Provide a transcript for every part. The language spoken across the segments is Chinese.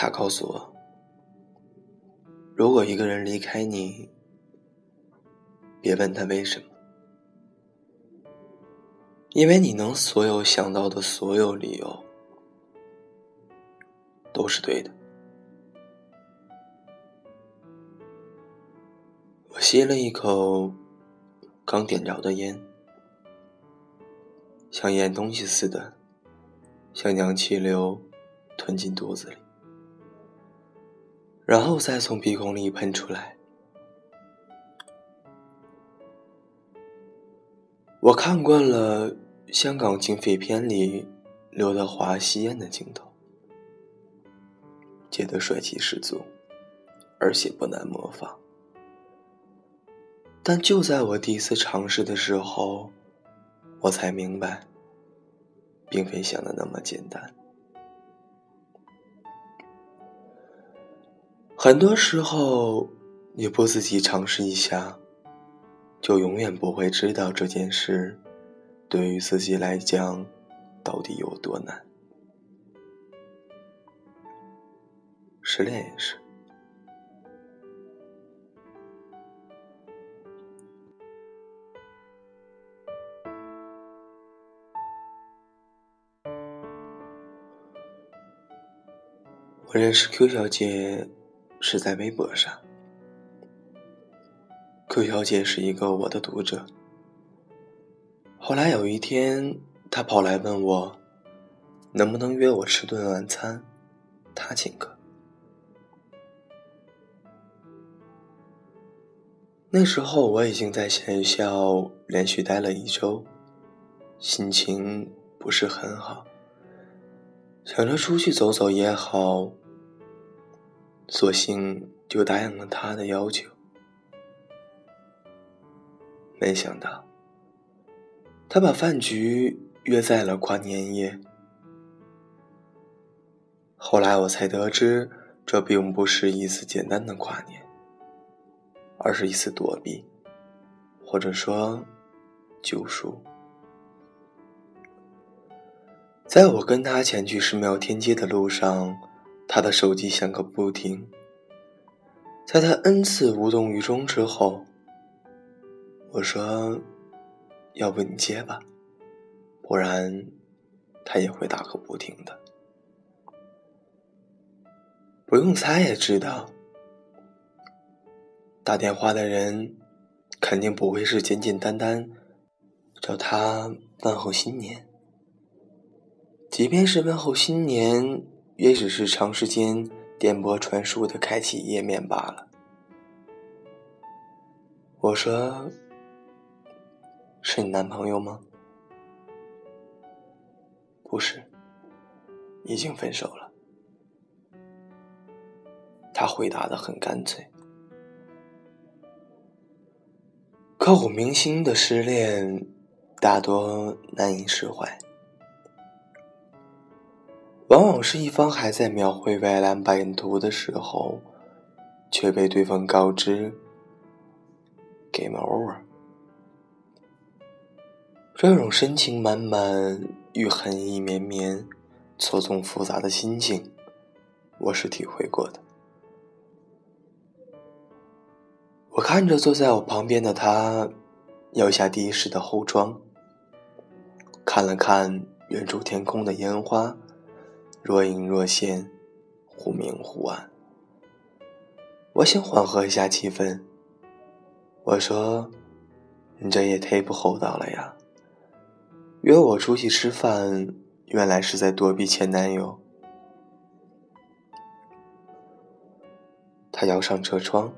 他告诉我，如果一个人离开你，别问他为什么，因为你能所有想到的所有理由都是对的。我吸了一口刚点着的烟，像咽东西似的，像将气流吞进肚子里，然后再从鼻孔里喷出来。我看惯了香港警匪片里刘德华吸烟的镜头，觉得帅气十足，而且不难模仿。但就在我第一次尝试的时候，我才明白，并非想的那么简单。很多时候，你不自己尝试一下，就永远不会知道这件事对于自己来讲到底有多难。失恋也是。我认识 Q 小姐是在微博上。Q 小姐是一个我的读者。后来有一天，她跑来问我，能不能约我吃顿晚餐，她请客。那时候我已经在学校连续待了一周，心情不是很好。想着出去走走也好，索性就答应了他的要求。没想到，他把饭局约在了跨年夜。后来我才得知，这并不是一次简单的跨年，而是一次躲避，或者说救赎。在我跟他前去寺庙天街的路上，他的手机响个不停。在他 n 次无动于衷之后，我说：“要不你接吧，不然他也会打个不停的。”不用猜也知道，打电话的人肯定不会是简简单单找他问候新年。即便是问候新年，也只是长时间电波传输的开启页面罢了。我说：“是你男朋友吗？”不是，已经分手了。他回答的很干脆。刻骨铭心的失恋，大多难以释怀。往往是一方还在描绘未来版图的时候，却被对方告知 “game over”。这种深情满满与恨意绵绵、错综复杂的心境，我是体会过的。我看着坐在我旁边的他，摇下的士的后窗，看了看远处天空的烟花。若隐若现，忽明忽暗。我想缓和一下气氛。我说：“你这也忒不厚道了呀！约我出去吃饭，原来是在躲避前男友。”他摇上车窗，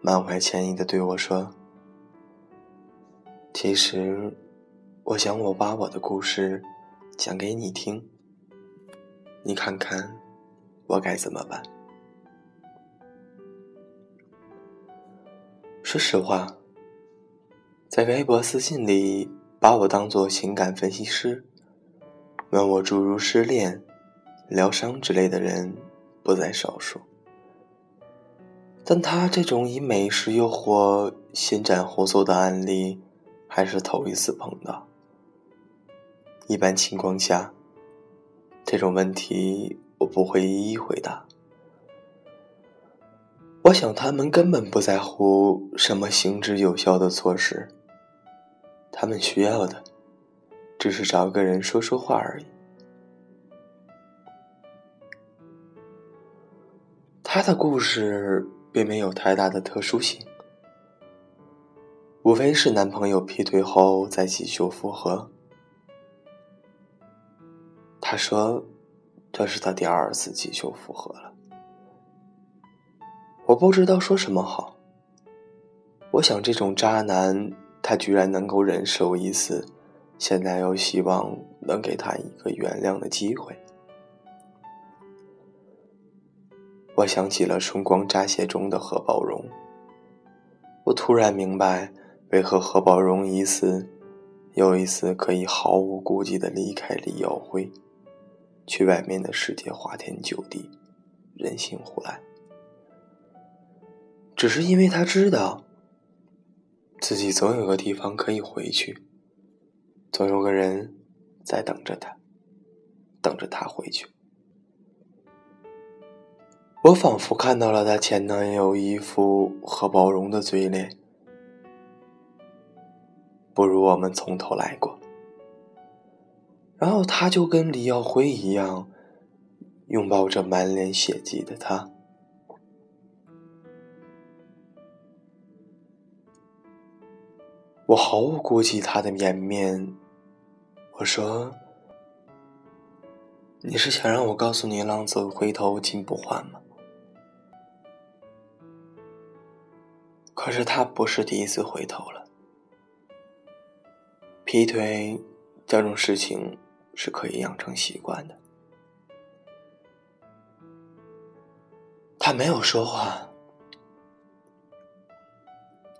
满怀歉意的对我说：“其实，我想我把我的故事讲给你听。”你看看，我该怎么办？说实话，在微博私信里把我当做情感分析师，问我诸如失恋、疗伤之类的人不在少数。但他这种以美食诱惑、先斩后奏的案例，还是头一次碰到。一般情况下。这种问题我不会一一回答。我想他们根本不在乎什么行之有效的措施，他们需要的只是找个人说说话而已。他的故事并没有太大的特殊性，无非是男朋友劈腿后再继续复合。他说：“这是他第二次继续复合了。”我不知道说什么好。我想，这种渣男，他居然能够忍受一次，现在又希望能给他一个原谅的机会。我想起了《春光乍泄》中的何宝荣，我突然明白，为何何宝荣一次又一次可以毫无顾忌的离开李耀辉，去外面的世界花天酒地，任性胡来。只是因为他知道，自己总有个地方可以回去，总有个人在等着他，等着他回去。我仿佛看到了他前男友一副何宝荣的嘴脸，不如我们从头来过。然后他就跟李耀辉一样，拥抱着满脸血迹的他。我毫无顾忌他的颜面，我说：“你是想让我告诉你，浪子回头金不换吗？”可是他不是第一次回头了。劈腿这种事情是可以养成习惯的。他没有说话。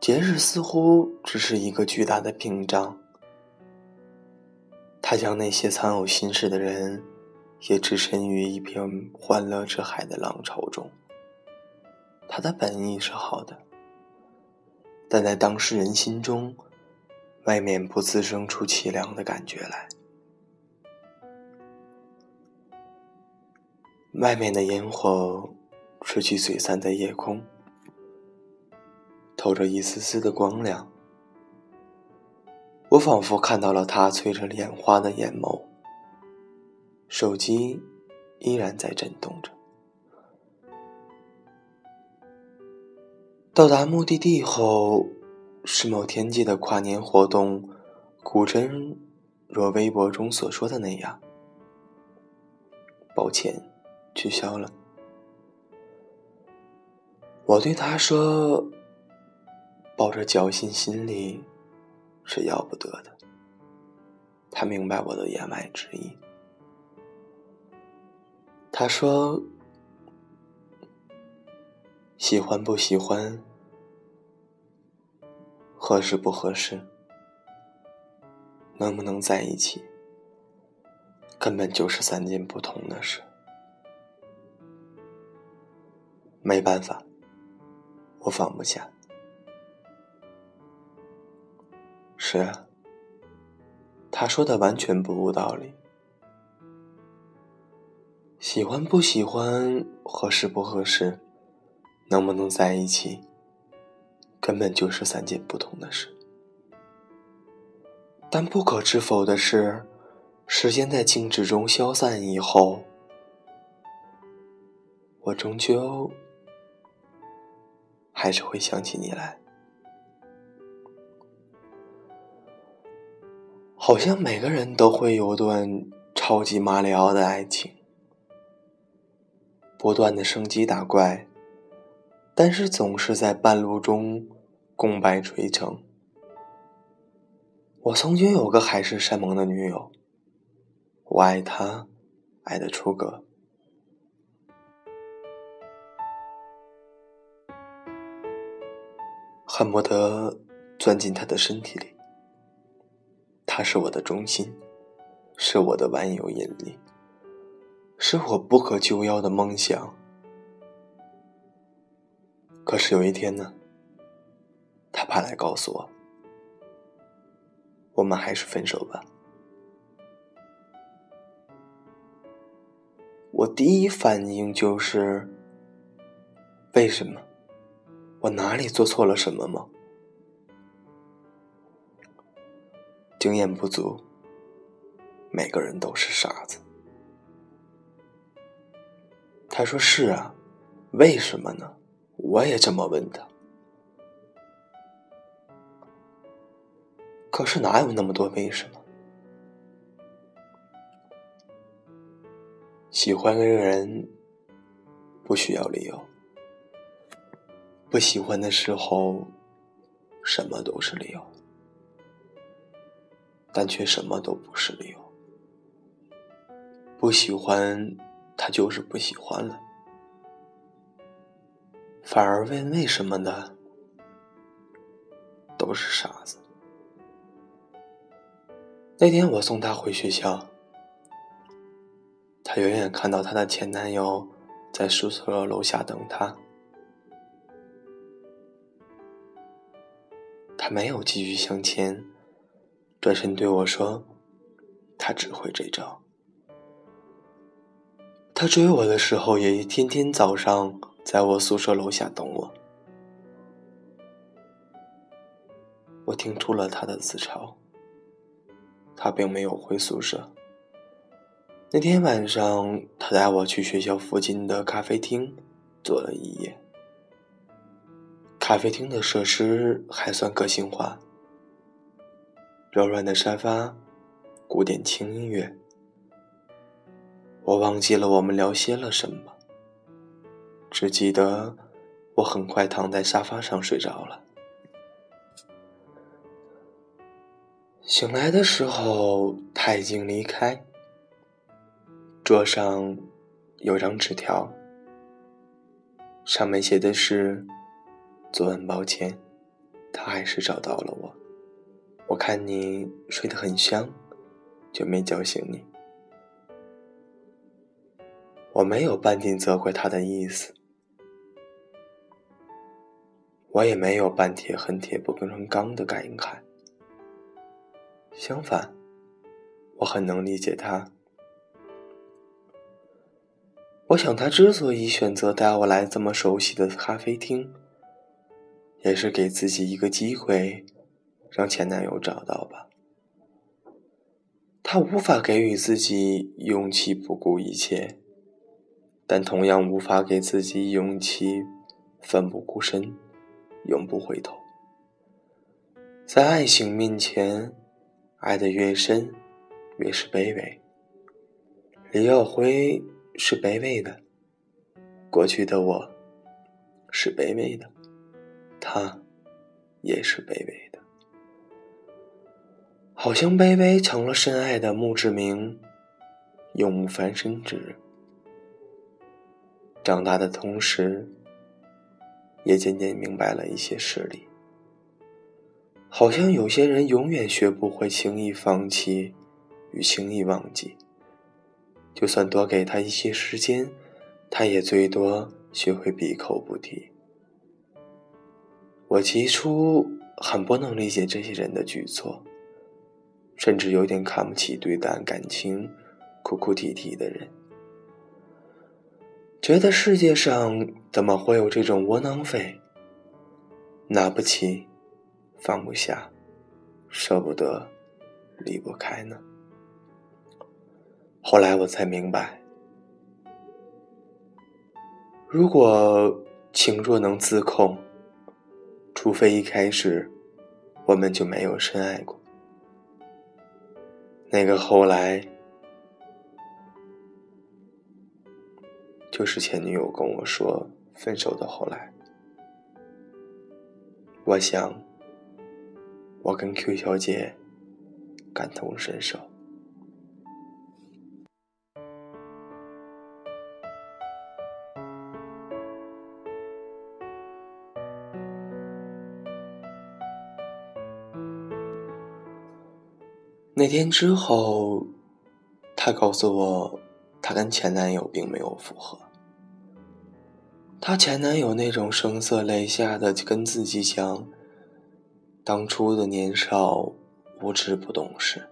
节日似乎只是一个巨大的屏障，他将那些藏有心事的人，也置身于一片欢乐之海的浪潮中。他的本意是好的，但在当事人心中，未免不滋生出凄凉的感觉来。外面的烟火，吹去璀璨的夜空。透着一丝丝的光亮，我仿佛看到了他催着莲花的眼眸。手机依然在震动着。到达目的地后，是某天际的跨年活动，古真若微博中所说的那样。抱歉，取消了。我对他说。抱着侥幸心理，是要不得的。他明白我的言外之意。他说：“喜欢不喜欢，合适不合适，能不能在一起，根本就是三件不同的事。没办法，我放不下。”是啊，他说的完全不无道理。喜欢不喜欢，合适不合适，能不能在一起，根本就是三件不同的事。但不可置否的是，时间在静止中消散以后，我终究还是会想起你来。好像每个人都会有段超级马里奥的爱情，不断的升级打怪，但是总是在半路中功败垂成。我曾经有个海誓山盟的女友，我爱她，爱的出格，恨不得钻进他的身体里。他是我的中心，是我的万有引力，是我不可救药的梦想。可是有一天呢，他跑来告诉我，我们还是分手吧。我第一反应就是：为什么？我哪里做错了什么吗？经验不足，每个人都是傻子。他说：“是啊，为什么呢？”我也这么问他。可是哪有那么多为什么？喜欢一个人不需要理由，不喜欢的时候什么都是理由，但却什么都不是理由。不喜欢他就是不喜欢了，反而问为什么的都是傻子。那天我送她回学校，她远远看到她的前男友在宿舍楼下等她，他没有继续向前，转身对我说：“他只会这招。他追我的时候，也天天早上在我宿舍楼下等我。”我听出了他的自嘲。他并没有回宿舍。那天晚上，他带我去学校附近的咖啡厅坐了一夜。咖啡厅的设施还算个性化，柔软的沙发，古典轻音乐。我忘记了我们聊些了什么，只记得我很快躺在沙发上睡着了。醒来的时候，他已经离开。桌上有张纸条，上面写的是：“昨晚抱歉，他还是找到了我。我看你睡得很香，就没叫醒你。”我没有半点责怪他的意思，我也没有半铁恨铁不成钢的感慨。相反，我很能理解他。我想，他之所以选择带我来这么熟悉的咖啡厅，也是给自己一个机会，让前男友找到吧。他无法给予自己勇气不顾一切，但同样无法给自己勇气奋不顾身，永不回头。在爱情面前。爱得越深，越是卑微。李耀辉是卑微的，过去的我是卑微的，他也是卑微的，好像卑微成了深爱的墓志铭，永无翻身之日。长大的同时，也渐渐明白了一些事理。好像有些人永远学不会轻易放弃与轻易忘记，就算多给他一些时间，他也最多学会闭口不提。我起初很不能理解这些人的举措，甚至有点看不起对待感情哭哭啼啼的人，觉得世界上怎么会有这种窝囊废，拿不起。放不下，舍不得，离不开呢。后来我才明白，如果情若能自控，除非一开始我们就没有深爱过。那个后来，就是前女友跟我说分手的后来。我想。我跟 Q 小姐感同身受。那天之后，她告诉我，她跟前男友并没有复合。她前男友那种声色泪下的跟自己讲。当初的年少无知不懂事，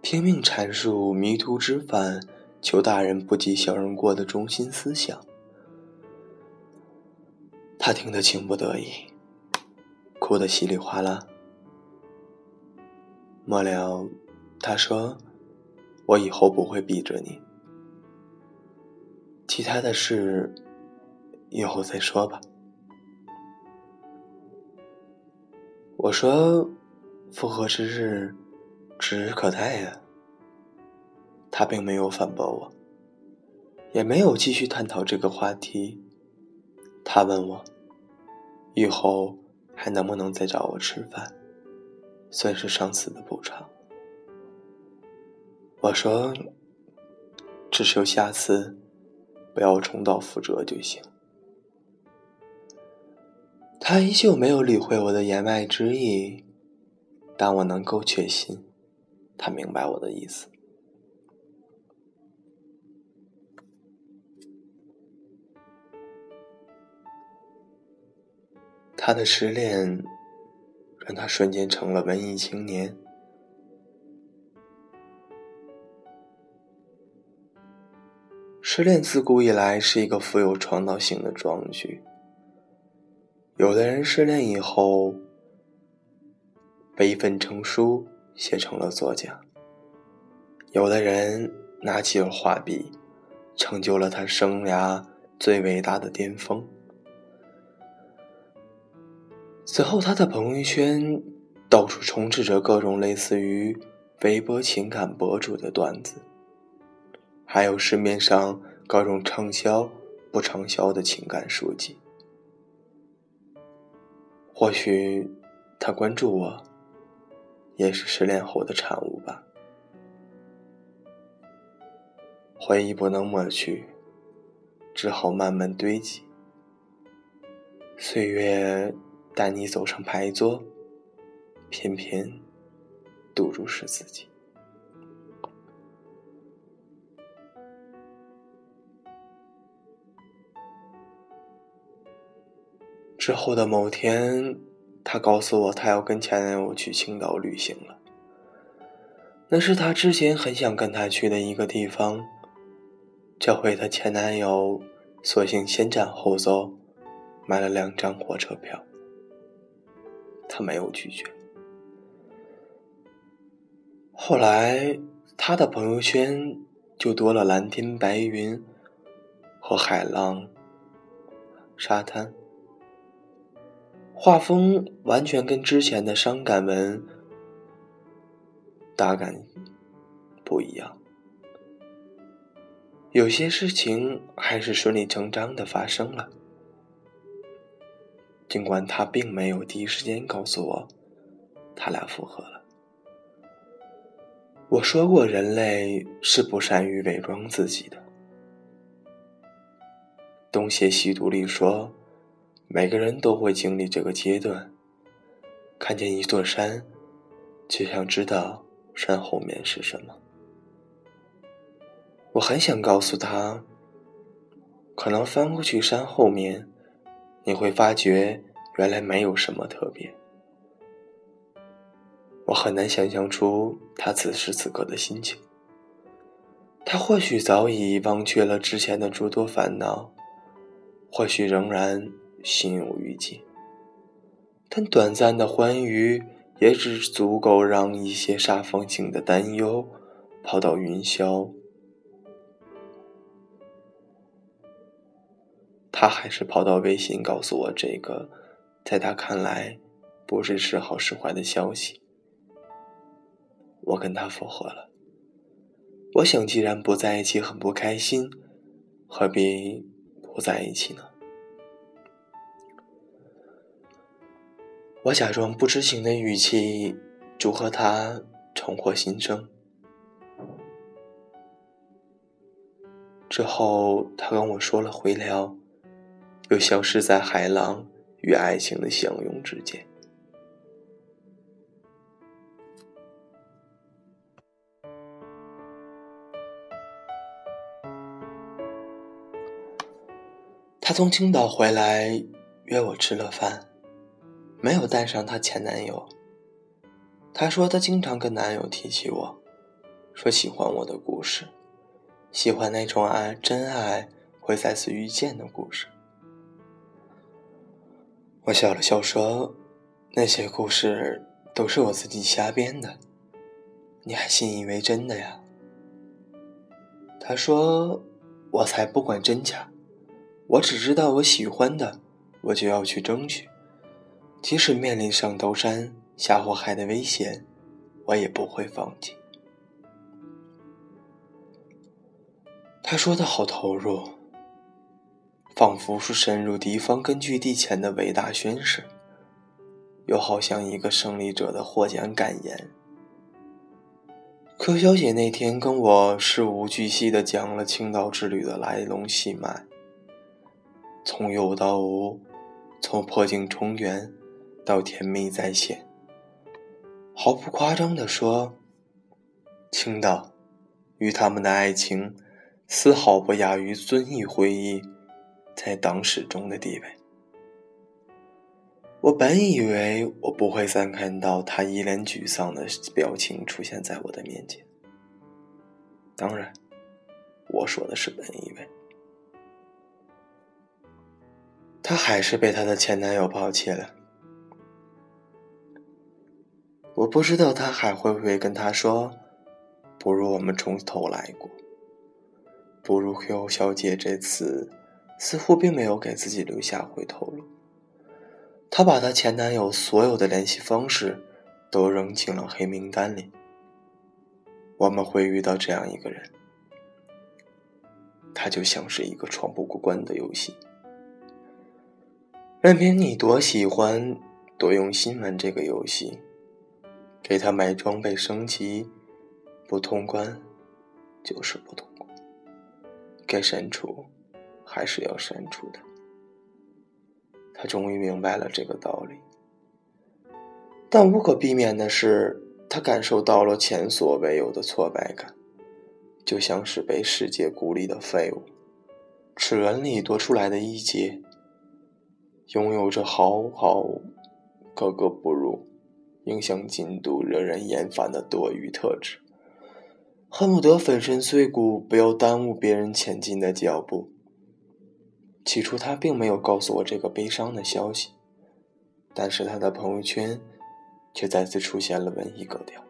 拼命阐述迷途知返求大人不计小人过的中心思想。他听得情不得已，哭得稀里哗啦。末了，他说：“我以后不会逼着你，其他的事以后再说吧。”我说：“复合之日指日可待呀。”他并没有反驳我，也没有继续探讨这个话题。他问我：“以后还能不能再找我吃饭，算是上次的补偿？”我说：“只求下次不要重蹈覆辙就行。”他依旧没有理会我的言外之意，但我能够确信，他明白我的意思。他的失恋，让他瞬间成了文艺青年。失恋自古以来是一个富有创造性的壮举。有的人失恋以后，悲愤成书，写成了作家；有的人拿起了画笔，成就了他生涯最伟大的巅峰。此后，他的朋友圈到处充斥着各种类似于微博情感博主的段子，还有市面上各种畅销不畅销的情感书籍。或许，他关注我，也是失恋后的产物吧。回忆不能抹去，只好慢慢堆积。岁月带你走上牌桌，偏偏赌注是自己。之后的某天，他告诉我，他要跟前男友去青岛旅行了。那是他之前很想跟他去的一个地方。这回他前男友索性先斩后奏，买了两张火车票。他没有拒绝。后来，他的朋友圈就多了蓝天白云和海浪、沙滩。画风完全跟之前的伤感文大感不一样，有些事情还是顺理成章的发生了。尽管他并没有第一时间告诉我，他俩复合了。我说过，人类是不善于伪装自己的。东邪西毒里说。每个人都会经历这个阶段。看见一座山，就想知道山后面是什么。我很想告诉他，可能翻过去山后面，你会发觉原来没有什么特别。我很难想象出他此时此刻的心情。他或许早已忘却了之前的诸多烦恼，或许仍然。心有余悸，但短暂的欢愉也只足够让一些煞风景的担忧抛到云霄。他还是跑到微信告诉我这个，在他看来不是时好时坏的消息。我跟他复合了。我想，既然不在一起很不开心，何必不在一起呢？我假装不知情的语气，祝贺他重获新生。之后，他跟我说了回聊，又消失在海浪与爱情的相拥之间。她从青岛回来，约我吃了饭。没有带上她前男友。她说她经常跟男友提起我，说喜欢我的故事，喜欢那种爱真爱会再次遇见的故事。我笑了笑说：“那些故事都是我自己瞎编的，你还信以为真的呀？”他说：“我才不管真假，我只知道我喜欢的，我就要去争取，即使面临上刀山下火海的危险，我也不会放弃。”他说的好投入，仿佛是深入敌方根据地前的伟大宣誓，又好像一个胜利者的获奖感言。柯小姐那天跟我事无巨细的讲了青岛之旅的来龙去脉，从有到无，从破镜重圆到甜蜜再现。毫不夸张的说，青岛与他们的爱情丝毫不亚于遵义会议在党史中的地位。我本以为我不会再看到他一脸沮丧的表情出现在我的面前。当然，我说的是本以为。他还是被他的前男友抛弃了。我不知道他还会不会跟他说：“不如我们从头来过。”不如 Q 小姐这次似乎并没有给自己留下回头路。她把她前男友所有的联系方式都扔进了黑名单里。我们会遇到这样一个人，他就像是一个闯不过关的游戏，任凭你多喜欢、多用心玩这个游戏，给他买装备升级，不通关就是不通关，该删除还是要删除的。他终于明白了这个道理，但无可避免的是，他感受到了前所未有的挫败感，就像是被世界孤立的废物，齿轮里多出来的一截，拥有着好好格格不入、影响进度、惹人厌烦的多余特质，恨不得粉身碎骨，不要耽误别人前进的脚步。起初他并没有告诉我这个悲伤的消息，但是他的朋友圈却再次出现了文艺格调。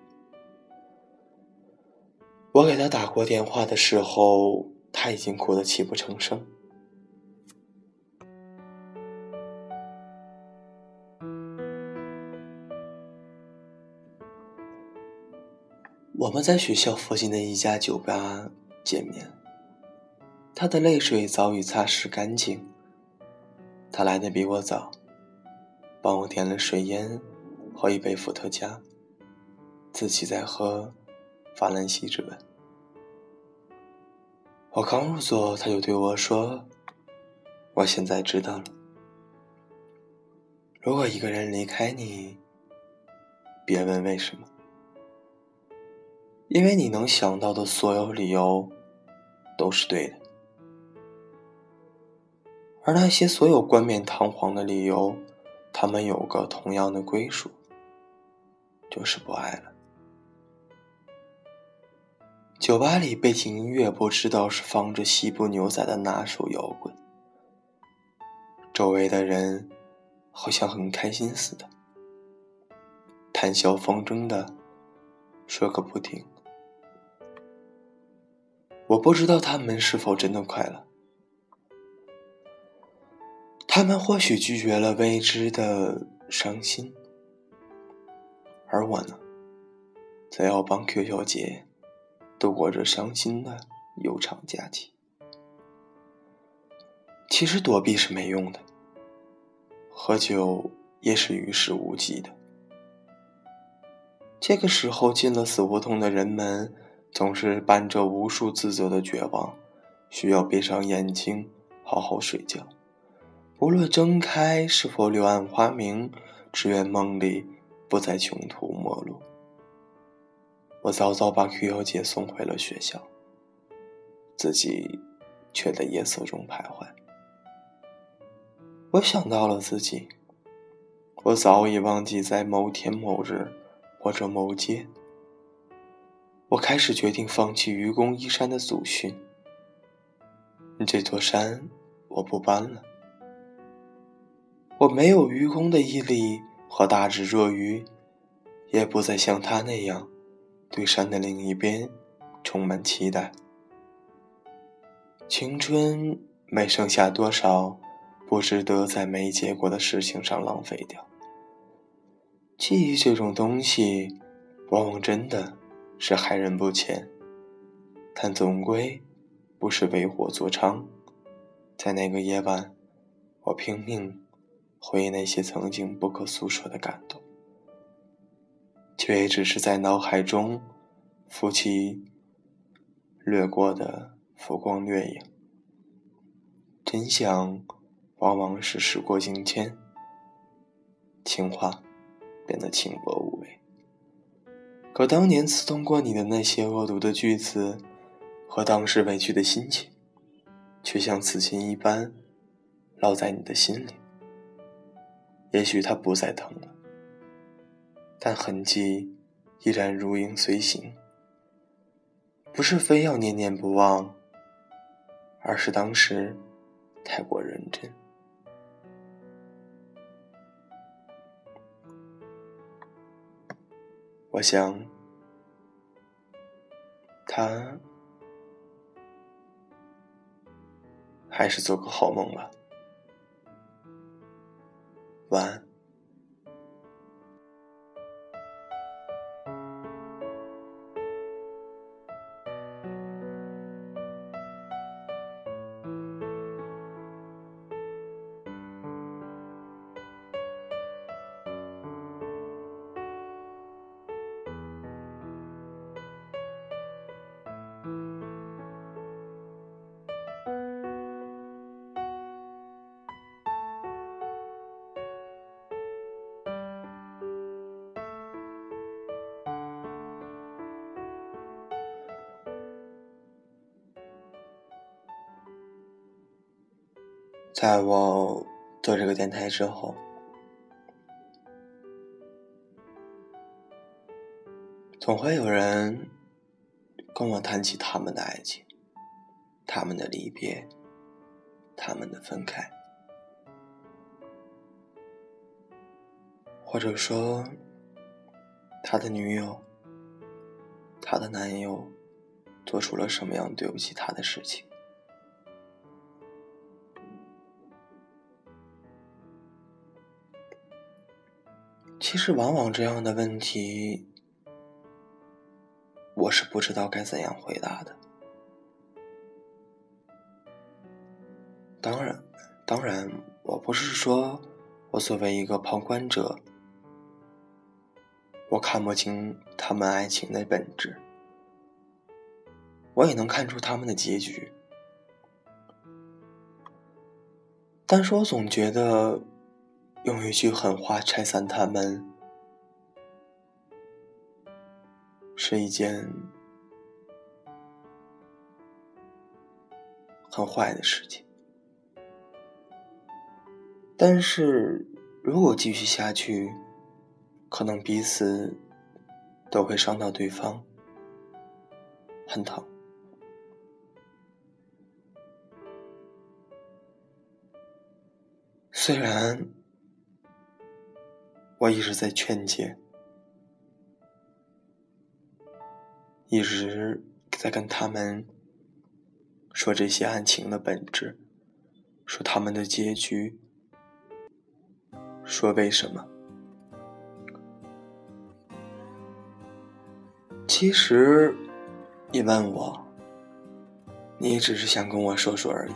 我给他打过电话的时候，他已经哭得泣不成声。我们在学校附近的一家酒吧见面。他的泪水早已擦拭干净。他来的比我早，帮我点了水烟和一杯伏特加，自己在喝法兰西之吻。我刚入座，他就对我说：“我现在知道了，如果一个人离开你，别问为什么，因为你能想到的所有理由都是对的。”而那些所有冠冕堂皇的理由，他们有个同样的归属，就是不爱了。酒吧里背景音乐不知道是放着西部牛仔的哪首摇滚，周围的人好像很开心似的，谈笑风生的说个不停。我不知道他们是否真的快乐。他们或许拒绝了未知的伤心，而我呢，则要帮 Q 小姐度过这伤心的悠长假期。其实躲避是没用的，喝酒也是于事无济的。这个时候进了死胡同的人们，总是伴着无数自责的绝望，需要闭上眼睛，好好睡觉。无论睁开是否柳暗花明，只愿梦里不再穷途末路。我早早把 Q 小姐送回了学校，自己却在夜色中徘徊。我想到了自己，我早已忘记在某天某日或者某街，我开始决定放弃愚公移山的祖训，这座山我不搬了。我没有愚公的毅力和大智若愚，也不再像他那样对山的另一边充满期待。青春没剩下多少不值得在没结果的事情上浪费掉。记忆这种东西，往往真的是害人不浅，但总归不是为祸作伥。在那个夜晚，我拼命回忆那些曾经不可诉说的感动，却也只是在脑海中浮起掠过的浮光掠影。真相往往是时过境迁，情话变得轻薄无味。可当年刺痛过你的那些恶毒的句子，和当时委屈的心情。却像刺青一般，烙在你的心里。也许它不再疼了，但痕迹依然如影随形。不是非要念念不忘，而是当时太过认真。我想，他。还是做个好梦吧，晚安。在我做这个电台之后，总会有人跟我谈起他们的爱情、他们的离别、他们的分开，或者说他的女友、他的男友做出了什么样对不起他的事情。其实，往往这样的问题，我是不知道该怎样回答的。当然，当然，我不是说我作为一个旁观者，我看不清他们爱情的本质，我也能看出他们的结局，但是我总觉得。用一句狠话拆散他们，是一件很坏的事情。但是如果继续下去，可能彼此都会伤到对方，很疼。虽然。我一直在劝解，一直在跟他们说这些案情的本质，说他们的结局，说为什么。其实，你问我，你只是想跟我说说而已。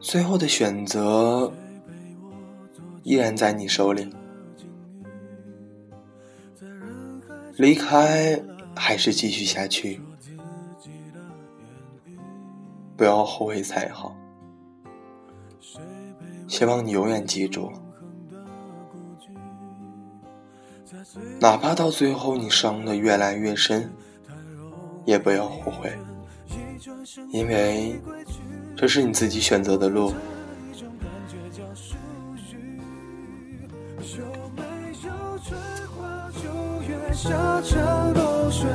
最后的选择。依然在你手里，离开还是继续下去？不要后悔才好。希望你永远记住，哪怕到最后你伤的越来越深，也不要后悔，因为这是你自己选择的路。下场落雪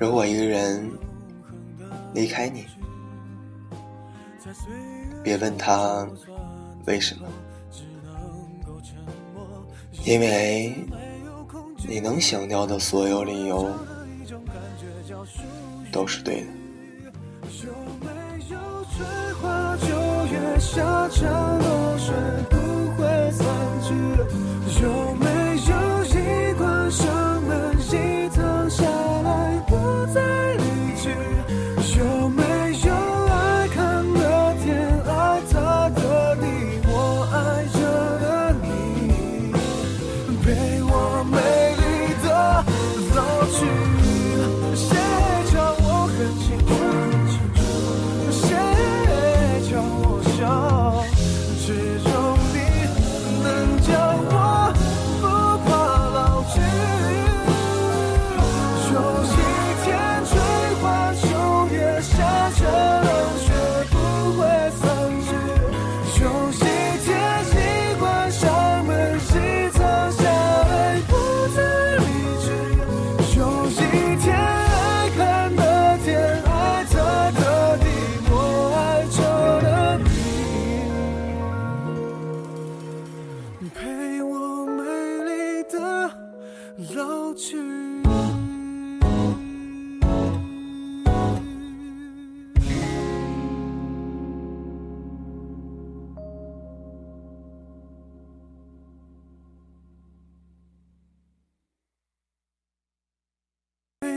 如果一个人离开你，别问他为什么，因为你能想到的所有理由都是对的。下场落水不会